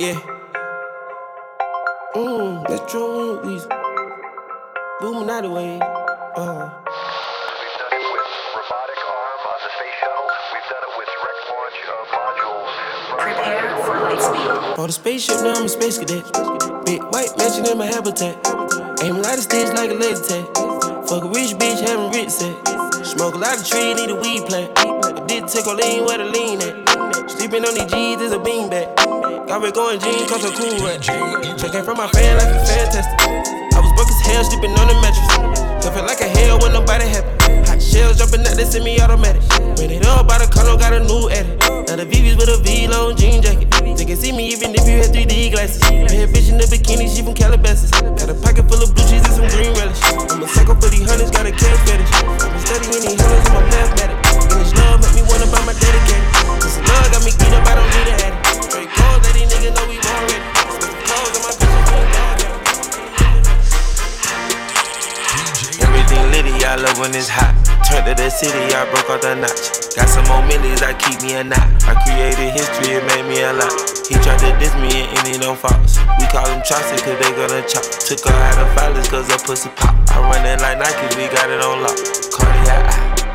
Yeah. Mmm, Metro Weezy. Booming out the way. Uh. We've done it with robotic arm on the space shuttle. We've done it with direct launch of modules. Prepare for lightspeed. On the spaceship, now I'm a space cadet. Big white mansion in my habitat. Aim a lot of sticks like a laser tag. Fuck a rich bitch, having rich set. Smoke a lot of tree, need a weed plant. I did take a lean where the lean at. Sleeping on these G's is a beanbag. Got red going jeans, cause I'm cool rat. Checking from my fan like a fantastic. I was broke as hell, sleeping on the mattress. Felt like a hell when nobody happy. Hot shells jumping out, they send me automatic. Ran it up by the car, got a new edit. Now the VV's with a V long jean jacket. They can see me even if you had 3D glasses. Bad bitch in the bikini, she from Calabasas. Got a pocket full of blue cheese and some green relish. I'm a sucker for these hunters, got a cash fetish. I've been studying these hunters, I'm a mathematic. And this love make me wanna buy my dedicated. City, I broke off the notch. Got some more millies, I keep me a knot. I created history, it made me a lot. He tried to diss me and any no false. We call them Chaucer, cause they gonna chop. Took her out of filers, cause her pussy pop. I run it like Nike, we got it on lock. Cardiac.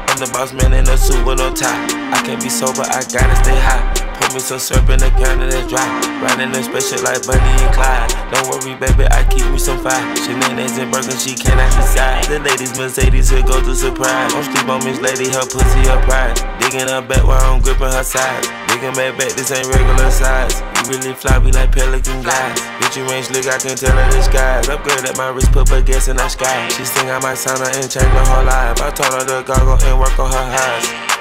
I'm the boss man in a suit with no tie. I can't be sober, I gotta stay high. Put me some syrup in the counter that's dry. Riding a special like Bonnie and Clyde. Don't worry, baby, I keep me some fire. Shenanigans and burgers, she cannot decide. The ladies Mercedes here go to surprise. Don't sleep on Miss Lady, her pussy her pride. Digging her back while I'm gripping her sides. Digging back back, this ain't regular size. You really fly, we like pelican guys. Bitch, you range, look, I can tell her the skies. Upgrade at my wrist, put baguettes in the sky. She sing I might sign her and change her whole life. I told her to goggle and work on her eyes.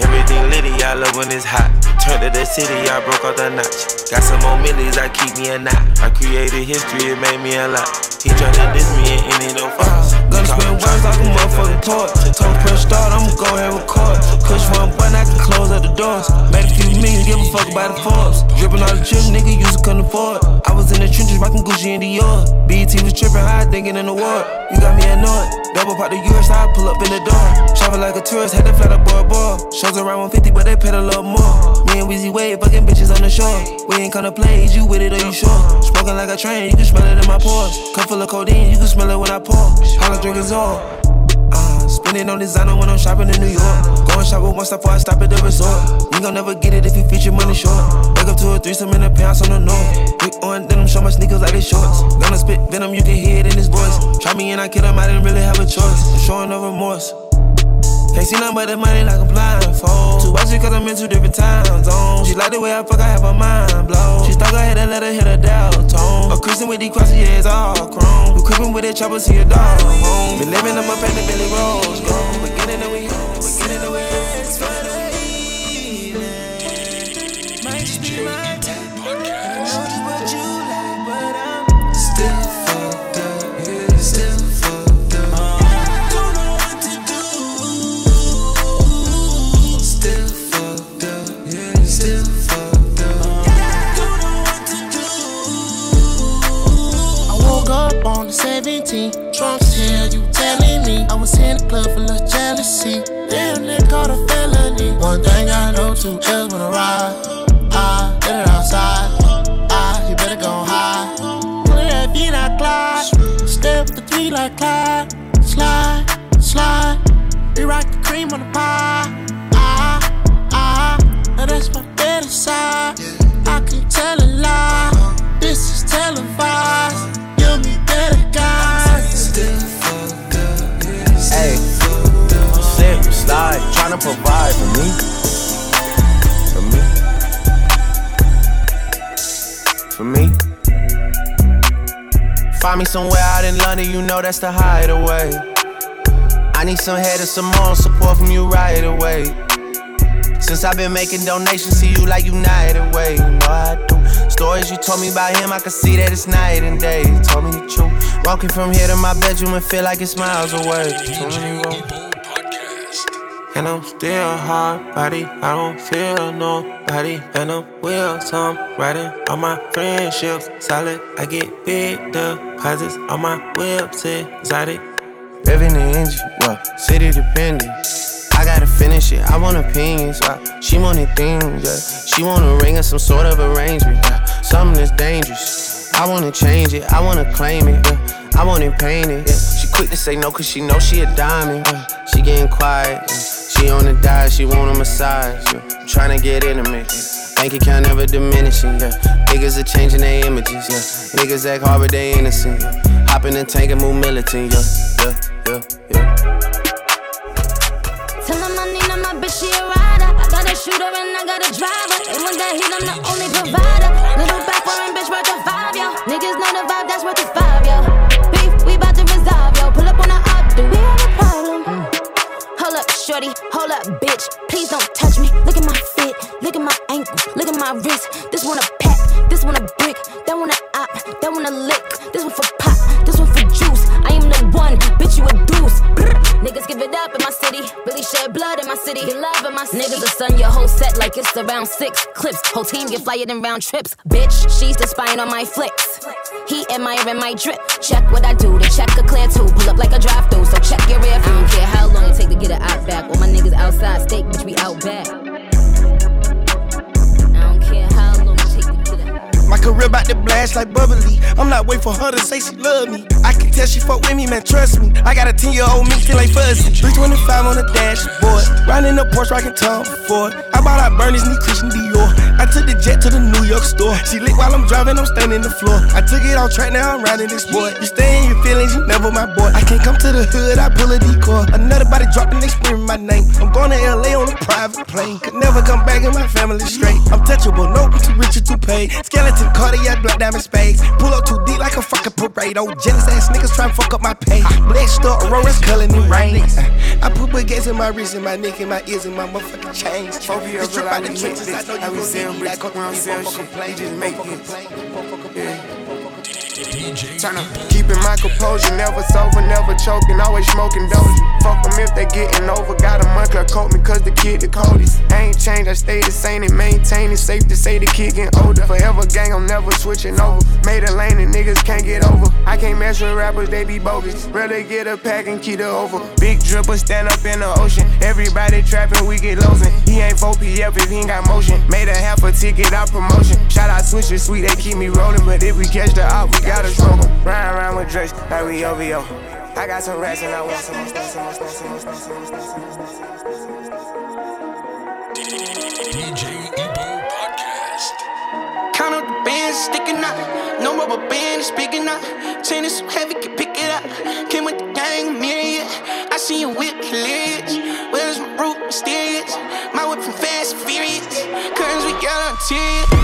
Everything litty, I love when it's hot. Turned to the city, I broke off the notch. Got some more millies, I keep me a knot. I created history, it made me a lot. He tried to diss me and it no fuss. Gonna spend words like a motherfucking port. Told press start, I'ma go ahead record. Push one button, I can close up the doors. Made a few million, give a fuck about the Forbes. Dripping all the chips, nigga, used to couldn't afford. I was in the trenches, rocking Gucci and Dior. BET was tripping, high thinking in the war. You got me annoyed. Double pop the US, I pull up in the door. Shopping like a tourist, had to flat up boy boy. Shows around 150, but they paid a little more. Me and Weezy Wade, fucking bitches on the shore. We ain't gonna play, is you with it or you sure? Smoking like a train, you can smell it in my pores. Cup full of codeine, you can smell it when I pour. All Is all. Uh, spending on designer when I'm shopping in New York. Going shopping once before I stop at the resort. You gon' never get it if you feature money short. Wake up to a threesome in the pants on the north. Quick on denim, show my sneakers like they shorts. Gonna spit venom, you can hear it in his voice. Try me and I kill him, I didn't really have a choice. I'm showing no remorse. Can't see nothing but the money like a blindfold. Too watch it cause I'm in two different time zones. She like the way I fuck, I have her mind blown. She stuck her head and let her hit a dial tone. A Christian with these crosses, yeah, it's all chrome. We creeping with that chopper, see a dog home. Been living them up at the Billy Rose, gone. Beginning and we club full of jealousy. Damn, they caught a felony. One thing I know, two L's wanna ride. I get it outside. I, you better go high. Look that feet, I glide. Step the three like Clyde. Slide, slide. We rock the cream on the pie. Ah, ah. Now that's my better side. I can tell a lie. Find me somewhere out in London, you know that's the hideaway. I need some head and some more support from you right away. Since I've been making donations to you like United Way, you know I do. Stories you told me about him, I can see that it's night and day. You told me the truth. Walking from here to my bedroom and feel like it's miles away. Too many roads. And I'm still hard body, I don't feel nobody. And I'm wheels, I'm riding on my friendships. Solid, I get big deposits on my whips, exotic. Revving the engine, well, city dependent. I gotta finish it. I want opinions. Uh, she wanted things. Yeah. She want a ring or some sort of arrangement. Yeah. Something that's dangerous. I wanna change it. I wanna claim it. Yeah. I want it painted. Yeah. She quick to say no cause she know she a diamond. Yeah. She getting quiet. Yeah. She on the diet. She want a massage. Yeah. Trying to get intimate. Bank account never diminishing. Yeah. Niggas are changing their images. Yeah. Niggas act hard but they innocent. Yeah. Hop in the tank and move militant. Yeah. Yeah. Yeah. Yeah. Tell him I need my bitch, she a rider. I got a shooter and I got a driver. And when that heat, I'm the only provider. Little back bitch shorty, hold up, bitch. Please don't touch me. Look at my fit, look at my ankle, look at my wrist. This one a pack, this one a brick, that one a op, that one a lick. This one for pop, this one for juice. I am the one, bitch, you a blood in my city. Get love in my city. Niggas will stun your whole set like it's around six clips. Whole team get flyer than round trips. Bitch, she's the spine on my flicks. He admiring my drip. Check what I do, the check a clear too. Pull up like a drive through, so check your rear view. I don't care how long it take to get it out back. All my niggas outside, steak, bitch, we out back. Career about to blast like bubbly. I'm not waiting for her to say she love me. I can tell she fuck with me, man, trust me. I got a 10 year old me feel like fuzzy. 325 on the dashboard. Riding the Porsche, rockin' Tom Ford. I bought out Bernie's, need Christian Dior. I took the jet to the New York store. She lit while I'm driving, I'm standing the floor. I took it off track, now I'm riding this boy. You stay in your feelings, you never my boy. I can't come to the hood, I pull a decoy. Another body drop and they screaming my name. I'm going to LA on a private plane. Could never come back in my family straight. I'm touchable, no, I'm too rich or too paid. Skeleton, cardiac, black diamond spades. Pull up too deep like a fucking parade. Oh, jealous ass niggas try to fuck up my pay. Blessed star, Aurora's color in rain. I put baguettes in my wrist, and my neck, and my ears, and my motherfucking chains. Phobia, real, I out the we trenches, make I this. know you How we gon' sell need me bricks, like a we don't sell shit. complain. We just make Motherfucking it. play, motherfucking play. Yeah. Tryna keeping my composure, never sober, never choking, always smoking dozy. Fuck them if they getting over. Got a monthly coat me cause the kid the coldest. I ain't changed, I stay the same and maintain it. Safe to say the kid getting older. Forever gang, I'm never switching over. Made a lane and niggas can't get over. I can't mess with rappers, they be bogus. Rather get a pack and keep it over. Big dripper stand up in the ocean. Everybody trapping, we get losing. He ain't 4PF if he ain't got motion. Made a half a ticket out promotion. Shout out Switcher Sweet, they keep me rolling. But if we catch the op, we gotta struggle. Ride around with Drake, like we OVO. I got some rats and I want some more stuff, some more stuff, some more stuff, some more stuff, some more stuff. DJ Ebo Podcast. Count up the bands sticking up, No rubber band is picking up. Chain so heavy, can pick it up. Came with the gang, myriad. I see you whip hilarious. Where's my root mysterious? My whip from Fast Furious. Curtains with yellow tears.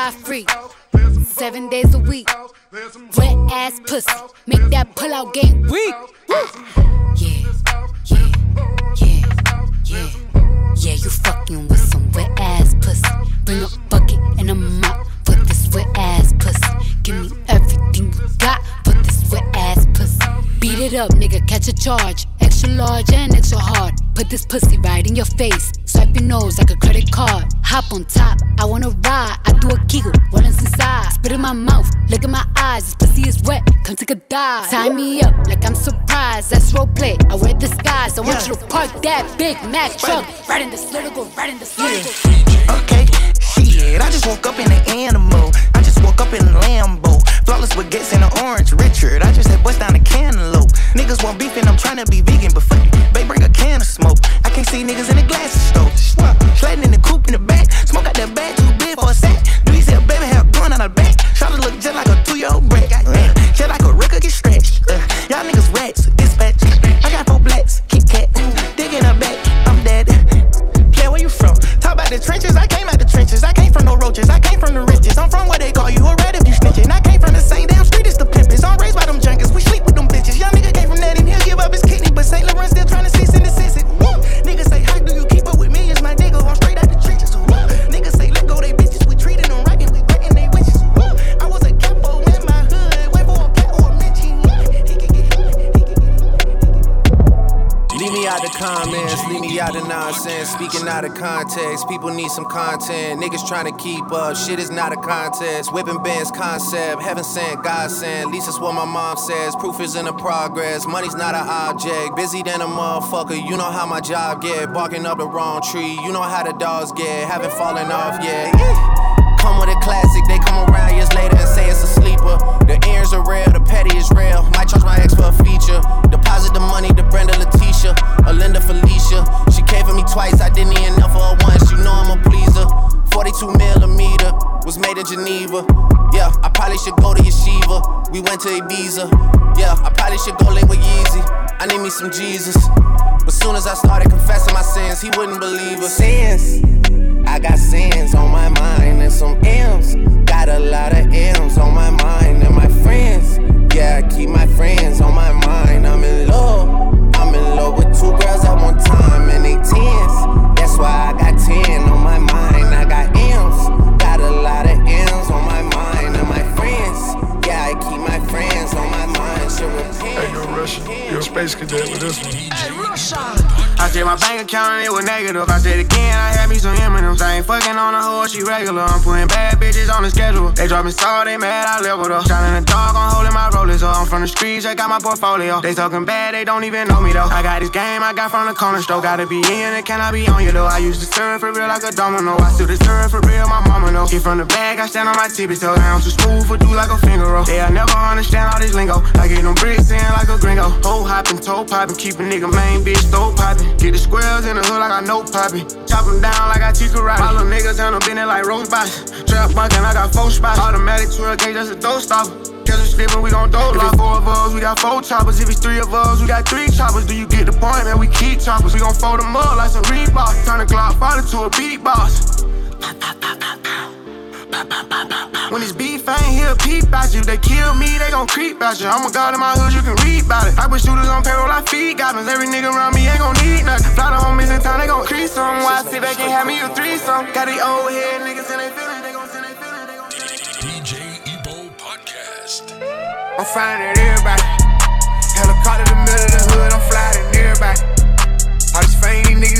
certified free, seven days a week. Wet ass pussy, make that pull out game weak. Ah. Yeah, yeah, yeah, yeah, yeah. You fucking with some wet ass pussy. Bring a bucket and a mop for this wet ass pussy. Give me everything you got Beat it up, nigga, catch a charge. Extra large and extra hard. Put this pussy right in your face. Swipe your nose like a credit card. Hop on top, I wanna ride. I do a what is inside? Spit in my mouth, look in my eyes. This pussy is wet, come take a dive. Tie me up like I'm surprised. That's role play. I wear disguise. I want you to park that Big Mac truck right in the slither, go right in the slither. Okay, I just woke up in an animal. I just woke up in a Lambo. Flawless with gas and an orange Richard. I just had bust down a cantaloupe. Niggas want beef and I'm trying to be vegan, but fuck it. They bring a can of smoke. I can't see niggas in the glasses stove. Sliding in the coupe in the back. Smoke out that bag too big for a sack. Do you see a baby hair going out of back? Try to look just like a two year old brat. Goddamn. Just like a record get stretched. Uh, y'all niggas rats. Dispatch. I got I came from. I came from the riches. I'm from where they call you a nonsense. Speaking out of context, people need some content. Niggas trying to keep up, shit is not a contest. Whipping bands concept, heaven sent, God sent. At least that's what my mom says. Proof is in the progress, money's not an object. Busy than a motherfucker, you know how my job get. Barking up the wrong tree, you know how the dogs get. Haven't fallen off yet. Come with a classic, they come around years later and say it's a sleeper. The ears are real, the petty is real. Might charge my ex for a feature. Deposit the money to Brenda Letitia, or Linda Felicia. Came for me twice, I didn't even know for her once. You know I'm a pleaser. 42 millimeter was made in Geneva. Yeah, I probably should go to Yeshiva. We went to Ibiza. Yeah, I probably should go link with Yeezy. I need me some Jesus. But soon as I started confessing my sins, he wouldn't believe us. Sins. I got sins on my mind and some M's. Got a lot of M's on my mind and my friends. Yeah, I keep my friends on my mind. I'm in love. I'm in love with two girls at one time tens. That's why I got Russian, you're a space cadet with this one. I said my bank account and it was negative. I said again, I had me some M&M's. I ain't fucking on a hoe, she regular. I'm putting bad bitches on the schedule. They dropping salt, they mad, I leveled up. Shining the dog, I'm holding my rollers up. I'm from the streets, I got my portfolio. They talking bad, they don't even know me though. I got this game, I got from the corner store. Gotta be in it, can I be on you though? I used to serve for real like a domino. I still deserve for real, my mama know. Get from the bag, I stand on my tippy toe. I'm too smooth for do like a finger roll. They'll never understand all this lingo. I get them bricks in like a gringo. Hoe hopping, toe popping, keep a nigga main bitch, throw popping. Get the squares in the hood like I know popping. Chop them down like I teach karate. My little niggas handle been like rose box. Trap bunkin', I got four spots. Automatic 12 gauge, that's a throw stopper. Catch a slippin', we gon' throw like four of us, we got four choppers. If it's three of us, we got three choppers. Do you get the point, man? We keep choppers. We gon' fold them up like some Reebok. Turn the Glock 5 into a beatbox. When it's beef, I ain't hear a peep out you. They kill me, they gon' creep out you. I'm a god in my hood, you can read about it. I put shooters on payroll, I feed goblins. Every nigga around me ain't gon' need nothing. Fly the homies in town, they gon' crease some. Why I sit back and have me a threesome? Got these old head niggas and they feelin', they gon' send they feelin', they gon' DJ Ebo Podcast. I'm flying at everybody. Helicopter in the middle of the hood, I'm flying at everybody. All this fame these niggas I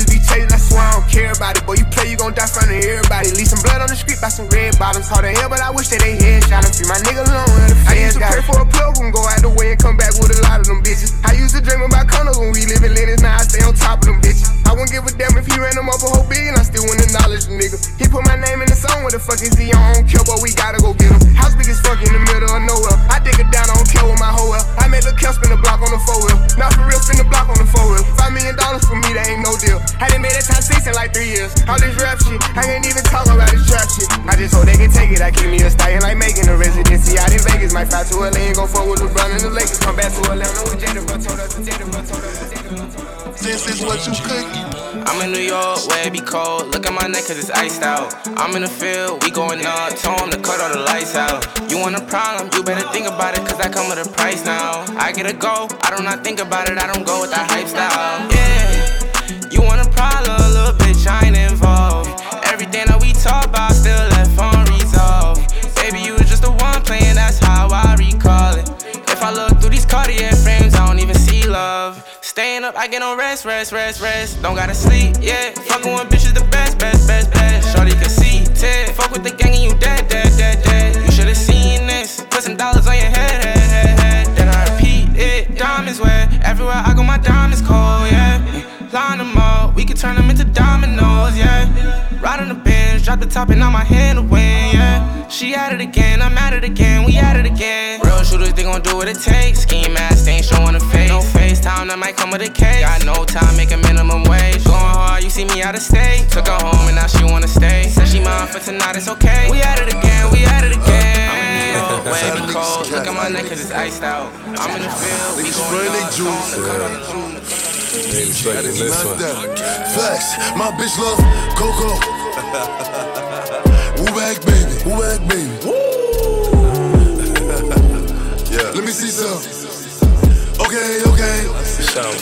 swear I don't care about it. Boy, you play, you gon' die front of everybody. Leave some blood on the street by some red bottoms. Hard to hell, but I wish that they headshot him. Free my nigga alone, the I used to pray for a plug and go out the way and come back with a lot of them bitches. I used to dream about condos when we live in Lennox, Cause it's iced out. I'm in the field, we going up. Tell 'em to cut all the lights out. You want a problem, you better think about it, cause I come with a price now. I get a go, I do not not think about it, I don't go with that hype style. Yeah, you want a problem, little bitch, I ain't involved. Everything that we talk about still left unresolved. Baby, you was just the one playing, that's how I recall it. If I look through these Cartier Staying up, I get on rest, rest, rest, rest. Don't gotta sleep, yeah. Fucking with bitches the best, best, best, best. Shorty can see, tear. Fuck with the gang and you dead, dead, dead, dead. You should've seen this. Put some dollars on your head, head, head, head. Then I repeat it. Diamonds wet. Everywhere I go, my diamonds cold, yeah. Line them up, we can turn them into dominoes, yeah. On the bench, drop the top and now my hand to win, yeah. She at it again, I'm at it again, we at it again. Real shooters, they gon' do what it takes. Scheme mask, ain't showing a face. No FaceTime, that might come with a case. Got no time, make a minimum wage. Going hard, you see me out of state. Took her home and now she wanna stay. Said she mine for tonight, it's okay. We at it again, we at it again. I'm in New cold. Look at my neck, cause it's iced out. I'm in the field, we going Juice. Flex, my bitch love Coco. Woo back, baby. Woo back, baby. yeah. Let me see some. Okay, okay.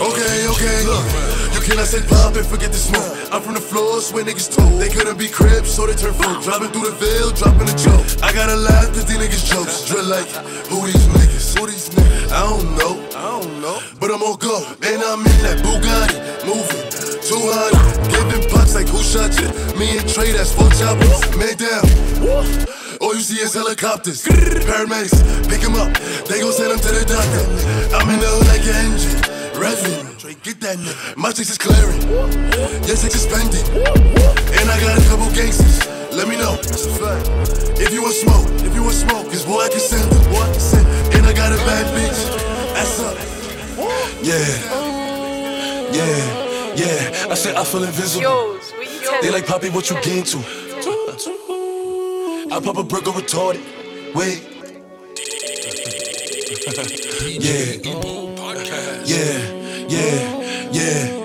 Okay, okay. Look, you cannot say pop and forget the smoke. I'm from the floors where niggas told. They couldn't be cribs, so they turn folk. Dropping through the veil, dropping the joke. I gotta laugh cause these niggas jokes. Drill like, who these niggas? Who these? I don't know. I don't know. But I'm on go. And I'm in that Bugatti. Moving. 200. Giving pucks like who shot you? Me and Trey, that's four choppers. Man down. All you see is helicopters. Paramedics, pick him up. They gon' send him to the doctor. I'm in the hood like an engine. Revving. Trey, get that nigga. My chicks is clearing. Yes, it's suspended. And I got a couple gangsters. Let me know. If you want smoke, if you want smoke, cause boy, I can send them. Boy, I can send And I got a bad bitch. That's up. Yeah. Yeah. Yeah. I said I feel invisible. They like Poppy, what you gain to? I pop a burger retarded. Wait. yeah. Yeah. Yeah. Yeah. Yeah.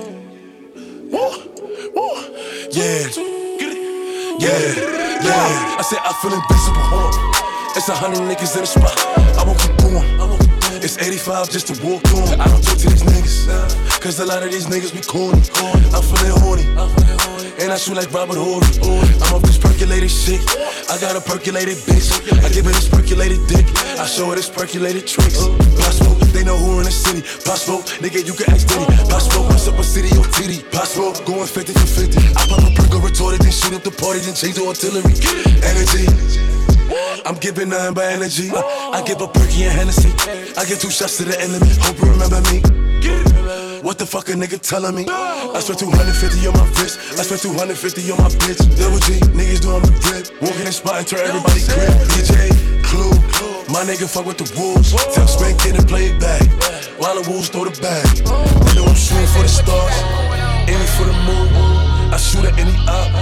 Yeah. I said I feel invisible. It's a hundred niggas in the spot. I won't keep going. It's 85 just to walk on. I don't talk to these niggas. Cause a lot of these niggas be corny. I'm feeling horny. And I shoot like Robert Horry. I'm off this percolated shit. I got a percolated bitch. I give her this percolated dick. I show her this percolated tricks. Possible, they know who in the city. Possible, nigga, you can ask Diddy. Possible, what's up a city or titty? Possible, going 50 for 50. I pop a perk retorted, then shoot up the party, then change the artillery. Energy. I'm giving nothing but energy. I give a perky and Hennessy. I give two shots to the enemy. Hope you remember me. What the fuck a nigga telling me? I spent 250 on my wrist. I spent 250 on my bitch. Double G, niggas doing the grip. Walking in spot and turn everybody grip. DJ, Clue, my nigga fuck with the wolves. Tell Spank get and play it back. While the wolves throw the bag. They know I'm shooting for the stars. Aiming for the moon. I shoot at any op.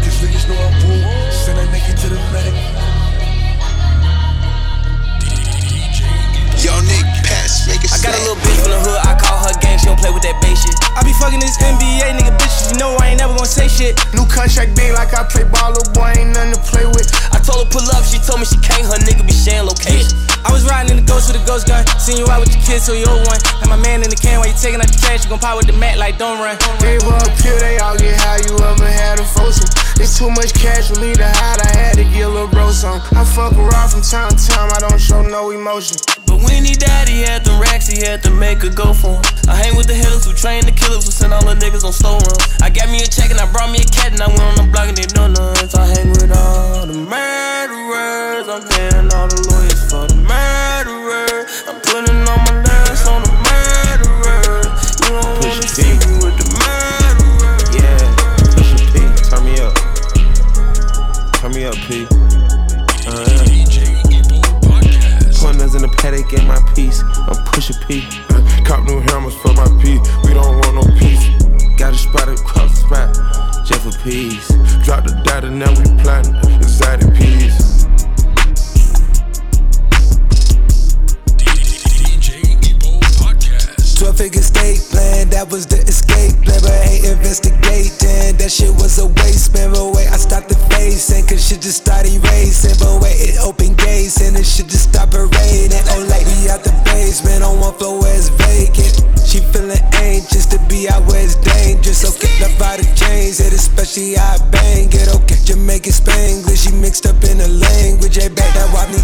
Cause niggas know I'm rule. Send that nigga to the medic. Yo, Nick, I got a little bitch from the hood, I call her gang, she don't play with that base shit. I be fucking this NBA nigga bitches, you know I ain't never gonna say shit. New contract big like I play ball, little boy ain't nothing to play with. I told her pull up, she told me she can't, her nigga be sharing location. I was riding in the ghost with a ghost gun, seen you out with your kids, so you old one. Had my man in the can while you taking out the trash, you gon' pop with the mat like don't run. Gave her a pill, they all get high, you ever had a foursome. It's too much cash for me to hide, I had to get a little bro some. I fuck around from time to time, I don't show no emotion. But when he died, he had them racks, he had to make a go for him. I hang with the hitters who train the killers who send all the niggas on run. I got me a check and I brought me a cat and I went on the block and they know. So I hang with all the murderers. I'm paying all the lawyers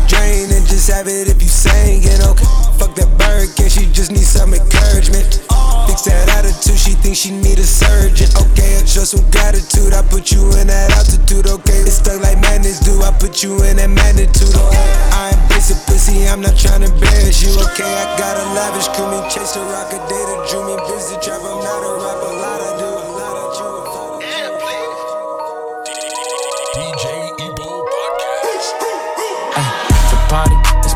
drain, and just have it if you sang it. Okay, fuck that bird, can she just need some encouragement? Fix that attitude, she thinks she need a surgeon. Okay, I some gratitude, I put you in that altitude. Okay, it's stuck like madness, do I put you in that magnitude? Okay, I ain't basic pussy, I'm not trying to embarrass you. Okay, I got a lavish crew, me chase the rock a data, drew me busy trap. I'm not a rapper, a lot I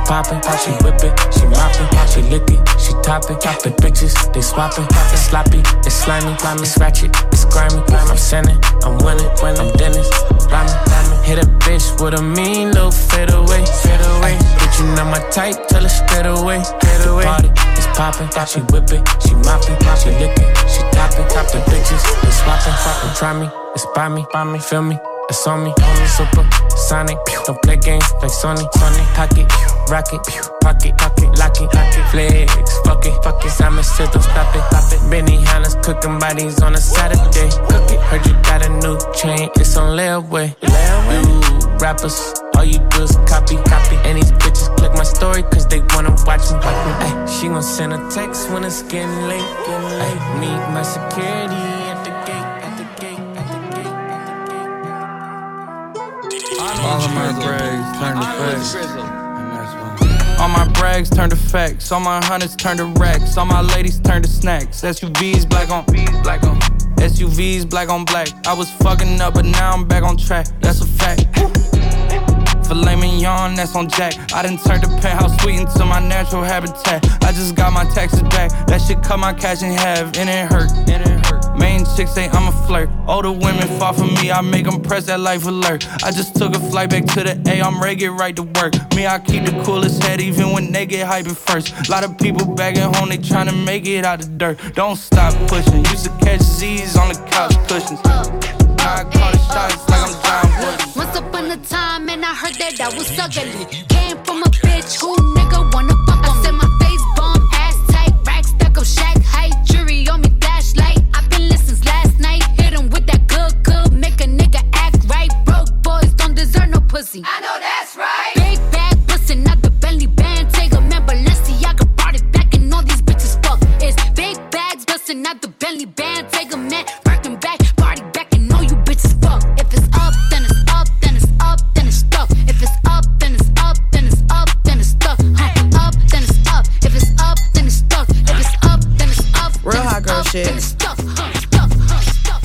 poppin', she whip it, she moppin', she lick it, she top it. The bitches, they swappin', it's sloppy, it's slimy, it's ratchet, it's grimy. I'm sinning, I'm winning, I'm Dennis, rhyming, Hit a bitch with a mean little fade away, fade away. Bitch, you know my type, tell her straight away, straight away. Party, it's poppin', she whip it, she moppin', she lick it, she top it. The bitches, they swappin', try me, it's by me, by me, feel me. It's on me, super sonic. Don't play games like Sony, Sony. Pocket, rocket, pocket, pocket, lock it, lock it. Flex, fuck it, fuck it. Simon said don't stop it, stop it. Benihana's cooking bodies on a Saturday. Cook it. Heard you got a new chain, it's on layaway. Layaway. You rappers, all you do is copy, copy. And these bitches click my story cause they wanna watch me, watch me. Ay, she gon' send a text when it's getting late, getting late. Ay, meet my security All of my brags turn to facts. All my brags turn to facts. All my hunters turn to racks. All my ladies turn to snacks. SUVs black on black on. SUVs black on black. I was fucking up, but now I'm back on track. That's a fact. Filet mignon, that's on Jack. I done turned the penthouse suite into my natural habitat. I just got my taxes back. That shit cut my cash in half, and it hurt. And it hurt. Main chicks say I'm a flirt. Older women fall for me, I make them press that life alert. I just took a flight back to the A, I'm ready, right to work. Me, I keep the coolest head even when they get hyped first. Lot of people back at home, they tryna make it out the dirt. Don't stop pushing. Used to catch Z's on the couch cushions. I. Once upon a time, and I heard that I was ugly. Came from a bitch who nigga wanna pussy. I know that's right. Big bag, bustin' not the Bentley band, take a man, Balenciaga brought it back, and all these bitches fuck. It's big bags, bustin' not the Bentley band, take a man, Birkin back, party back, and all you bitches fuck. If it's up, then it's up, then it's up, then it's stuck. If it's up, then it's up, then it's up, then it's stuck. Huh. Up, then it's up. If it's up, then it's stuck. If it's up, then it's up. Real hot girl shit. Then it's stuck. Huh. Stuck. Huh. Stuck.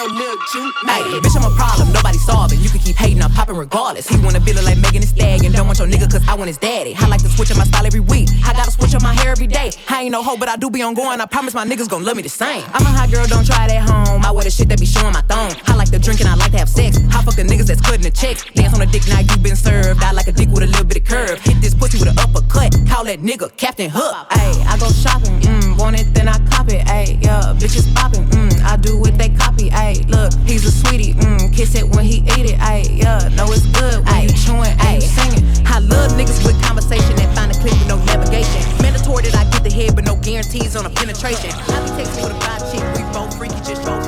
Hey, bitch, I'm a problem, nobody solving. You can keep hating, I'm popping regardless. He wanna be like Megan Thee Stallion. Don't want your nigga, cause I want his daddy. I like to switch up my style every week. I gotta switch up my hair every day. I ain't no hoe, but I do be on going. I promise my niggas gon' love me the same. I'm a hot girl, don't try it at home. I wear the shit that be showing my thong. I like to drink and I like to have sex. I fuck the niggas that's cutting the checks. Dance on a dick, now you been served. I like a dick with a little bit of curve. Hit this pussy with an uppercut. Call that nigga Captain Hook. Ayy, I go shopping, mm, want it, then I cop it. Ayy, yeah, bitches popping, mm, I do what they copy. Ayy, look, he's a sweetie, mm, kiss it when he eat it. Ayy, yeah, know it's good when you chewing and you singing. I love niggas with conversation that find a clip with no navigation. Mandatory that I get the head, but no guarantees on a penetration. I be texting with a vibe chick, we both freaky, just both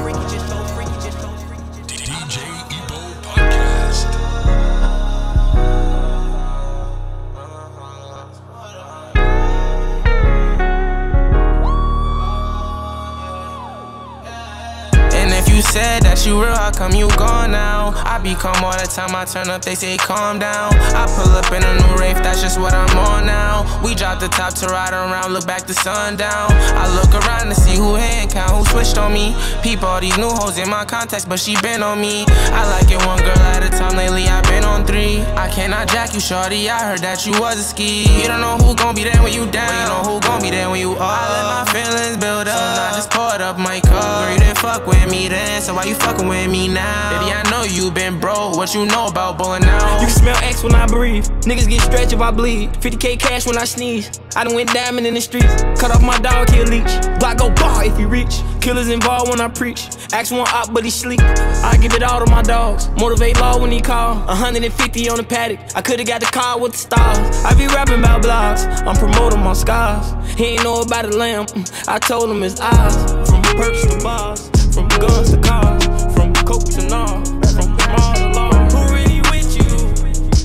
if you said that you real, how come you gone now? I be calm all the time, I turn up, they say calm down. I pull up in a new Wraith, that's just what I'm on now. We drop the top to ride around, look back to sundown. I look around to see who hand count, who switched on me. Peep all these new hoes in my contacts, but she been on me. I like it one girl at a time, lately i been on three. I cannot jack you, shorty, I heard that you was a ski. You don't know who gon' be there when you down, but you know who gon' be there when you up. I let my feelings build up, so I just poured up my cup. Girl, you didn't fuck with me so why you fucking with me now? Baby, I know you been broke, what you know about bowling out? You can smell X when I breathe. Niggas get stretched if I bleed. 50k cash when I sneeze. I done went diamond in the streets. Cut off my dog, he'll leech. Block go bar if you reach. Killers involved when I preach. Ask one op, but he sleep. I give it all to my dogs. Motivate law when he call. 150 on the paddock. I could've got the car with the stars. I be rapping about blogs. I'm promoting my scars. He ain't know about the lamb. Mm, I told him his eyes. From perks to bars. From guns to cars. From coke to gnar. From mall to law. Who really with you?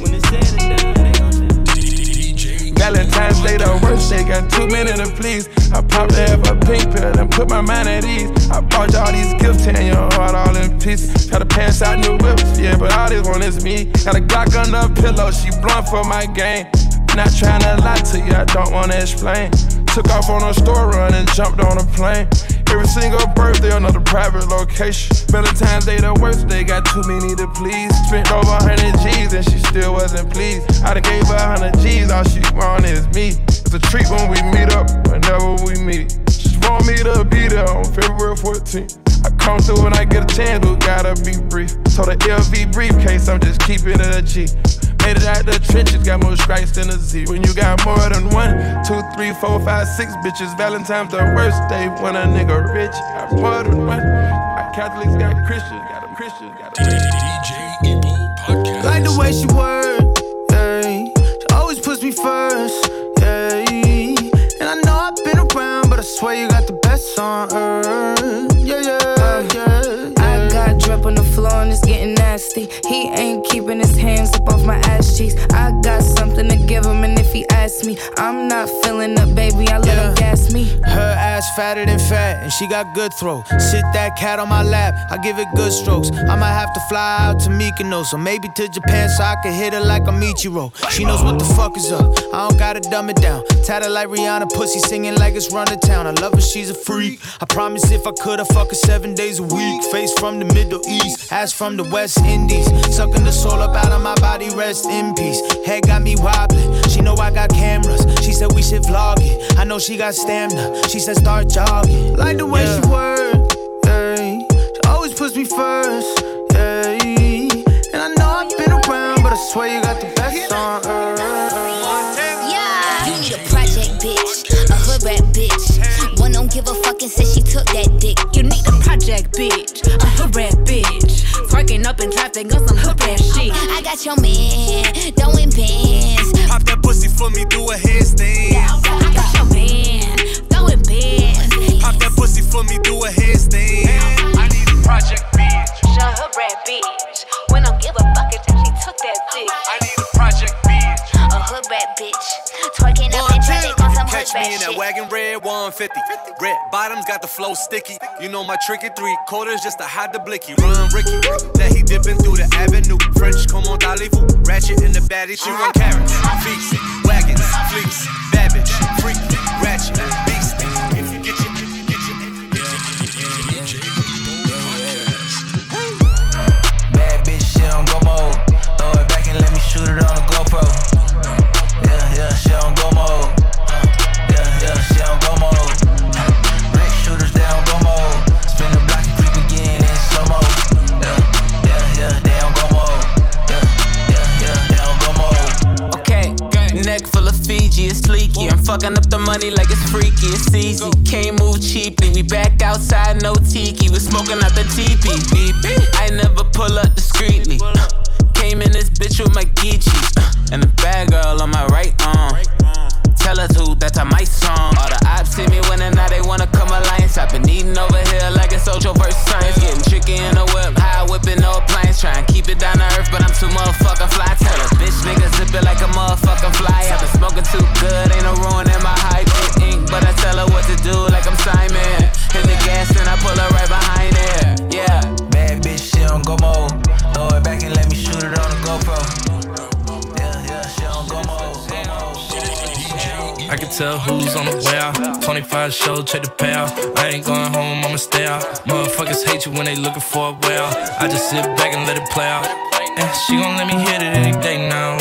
When it's said and done, Valentine's Day the worst, they got too many to please. I popped to have a pink pill and put my mind at ease. I bought you all these gifts, tearing your heart all in pieces. Got a pants out, new whips, yeah, but all this one is me. Got a Glock under a pillow, she blunt for my game. Not trying to lie to you, I don't wanna explain. Took off on a store run and jumped on a plane. Every single birthday, another private location. Valentine's Day, the worst day, got too many to please. Spent over 100 G's and she still wasn't pleased. I done gave her 100 G's, all she want is me. It's a treat when we meet up, whenever we meet. She want me to be there on February 14th. I come through when I get a chance, but gotta be brief. So the LV briefcase, I'm just keeping it a G. Made it out the trenches, got more stripes than a Z. When you got more than one, two, three, four, five, six bitches, Valentine's the worst day when a nigga rich. Got more than one. My Catholics got Christians, got a Christians, got a DJ Ebo Podcast. Like the way she work, yeah. She always puts me first, yeah. And I know I've been around, but I swear you got the best on earth, He ain't keeping his hands up off my ass cheeks. I got something to give him, and if he me, I'm not feeling up, baby. I let him gas me. Her ass fatter than fat, and she got good throw. Sit that cat on my lap, I give it good strokes. I might have to fly out to Mykonos, or maybe to Japan so I can hit her like a Michiro. She knows what the fuck is up. I don't gotta dumb it down. Tatted like Rihanna, pussy singing like it's run to town. I love her, she's a freak. I promise if I could, I'd fuck her seven days a week. Face from the Middle East, ass from the West Indies. Sucking the soul up out of my body, rest in peace. Head got me wobbling. She know I got cameras. She said we should vlog it. I know she got stamina. She said start jogging. Like the way yeah. she work, yeah. She always puts me first, yeah. And I know I've been around, but I swear you got the best on earth. Yeah. You need a project bitch, a hood rat bitch. One don't give a fuck and said she took that dick. You need a project bitch, a hood rat bitch. Twerking up in traffic on some hood rat shit. I got your man, throwing bands. Pop that pussy for me, do a handstand. I got your man, throwing bands. Pop that pussy for me, do a handstand. I need a project bitch. A hood rat bitch. When don't give a fuck if she took that dick. I need a project bitch. A hood rat bitch. Twerking up in traffic on some hood Catch me rat in that shit. wagon red 150. Red bottoms got the flow sticky. You know my tricky three quarters just to hide the blicky. Run Ricky, that he dipping through the avenue. French, come on, Dalifu. Ratchet in the baddie, she run carrots. Feast, out. 25 show, check the payout. I ain't going home, I'ma stay out. Motherfuckers hate you when they looking for a way out. I just sit back and let it play out. Yeah, she gon' let me hit it any day now.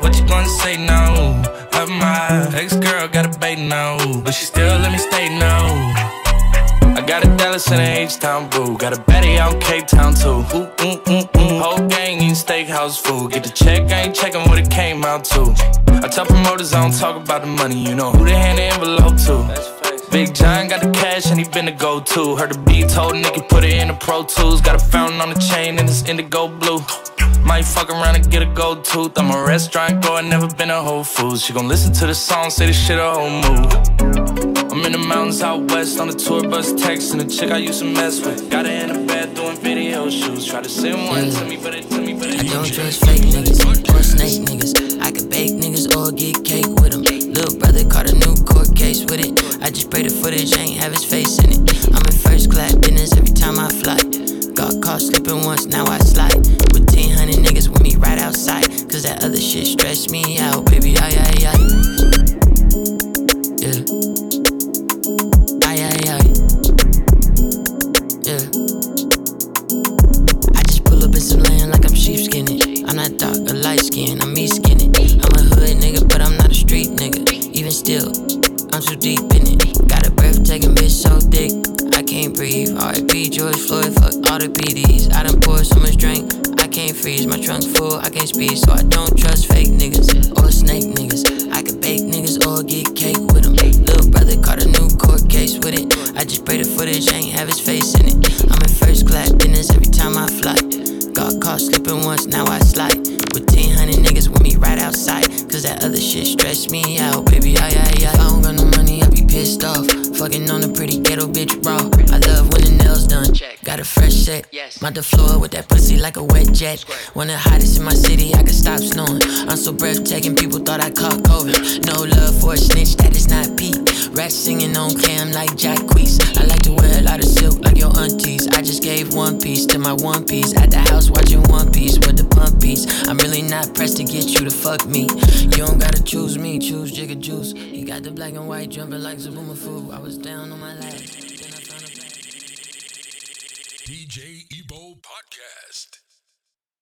What you gonna say now? Of my ex girl got a bait now, but she still let me stay now. I got a Dallas and a H-Town boo. Got a baddie out in Cape Town too. Ooh, ooh, ooh, ooh. Whole gang eating steakhouse food. Get the check, I ain't checking what it came out to. I tell promoters I don't talk about the money. You know who they hand the envelope to. Big John got the cash and he been the go-to. Heard the beat told Nicky put it in the Pro Tools. Got a fountain on the chain and it's indigo blue. Might fuck around and get a gold tooth. I'm a restaurant goer, never been a Whole Foods. She gon' listen to the song, say this shit a whole move. I'm in the mountains out west on the tour bus, texting the chick I used to mess with. Got her in the bed doing video shoots. Try to send one to me, but it to me, but it I don't trust fake niggas or snake niggas. I could bake niggas or get cake with them. Little brother caught a new case with it. I just pray the footage ain't have his face in it. I'm in first class business every time I fly. Got caught slipping once, now I slide. With 1000 niggas with me right outside. Cause that other shit stressed me out, baby. Aye, aye, aye. Yeah. I don't trust fake niggas or snake niggas. I could bake niggas or get cake with them. Little brother caught a new court case with it. I just pray the footage ain't have his face in it. I'm in first class business every time I fly. Got caught slipping once, now I slide. With 1000 niggas with me right outside. Cause that other shit stressed me out, baby. I, I, I, I don't got no money, I be pissed off. Fucking on a pretty ghetto bitch raw. I love when the nails done. Got a fresh set. Mount the floor with that pussy like a wet jet. One of the hottest in my city, I can stop snoring. I'm so breathtaking, people thought I caught COVID. No love for a snitch, that is not Pete. Rats singing on cam like Jack Quees. I like to wear a lot of silk like your aunties. I just gave one piece to my one piece. At the house watching One Piece with the pump piece. I'm really not pressed to get you to fuck me. You don't gotta choose me, choose Jigga Juice. He got the black and white jumping like Zabuma Fu. I was down on my last. DJ Ebo Podcast.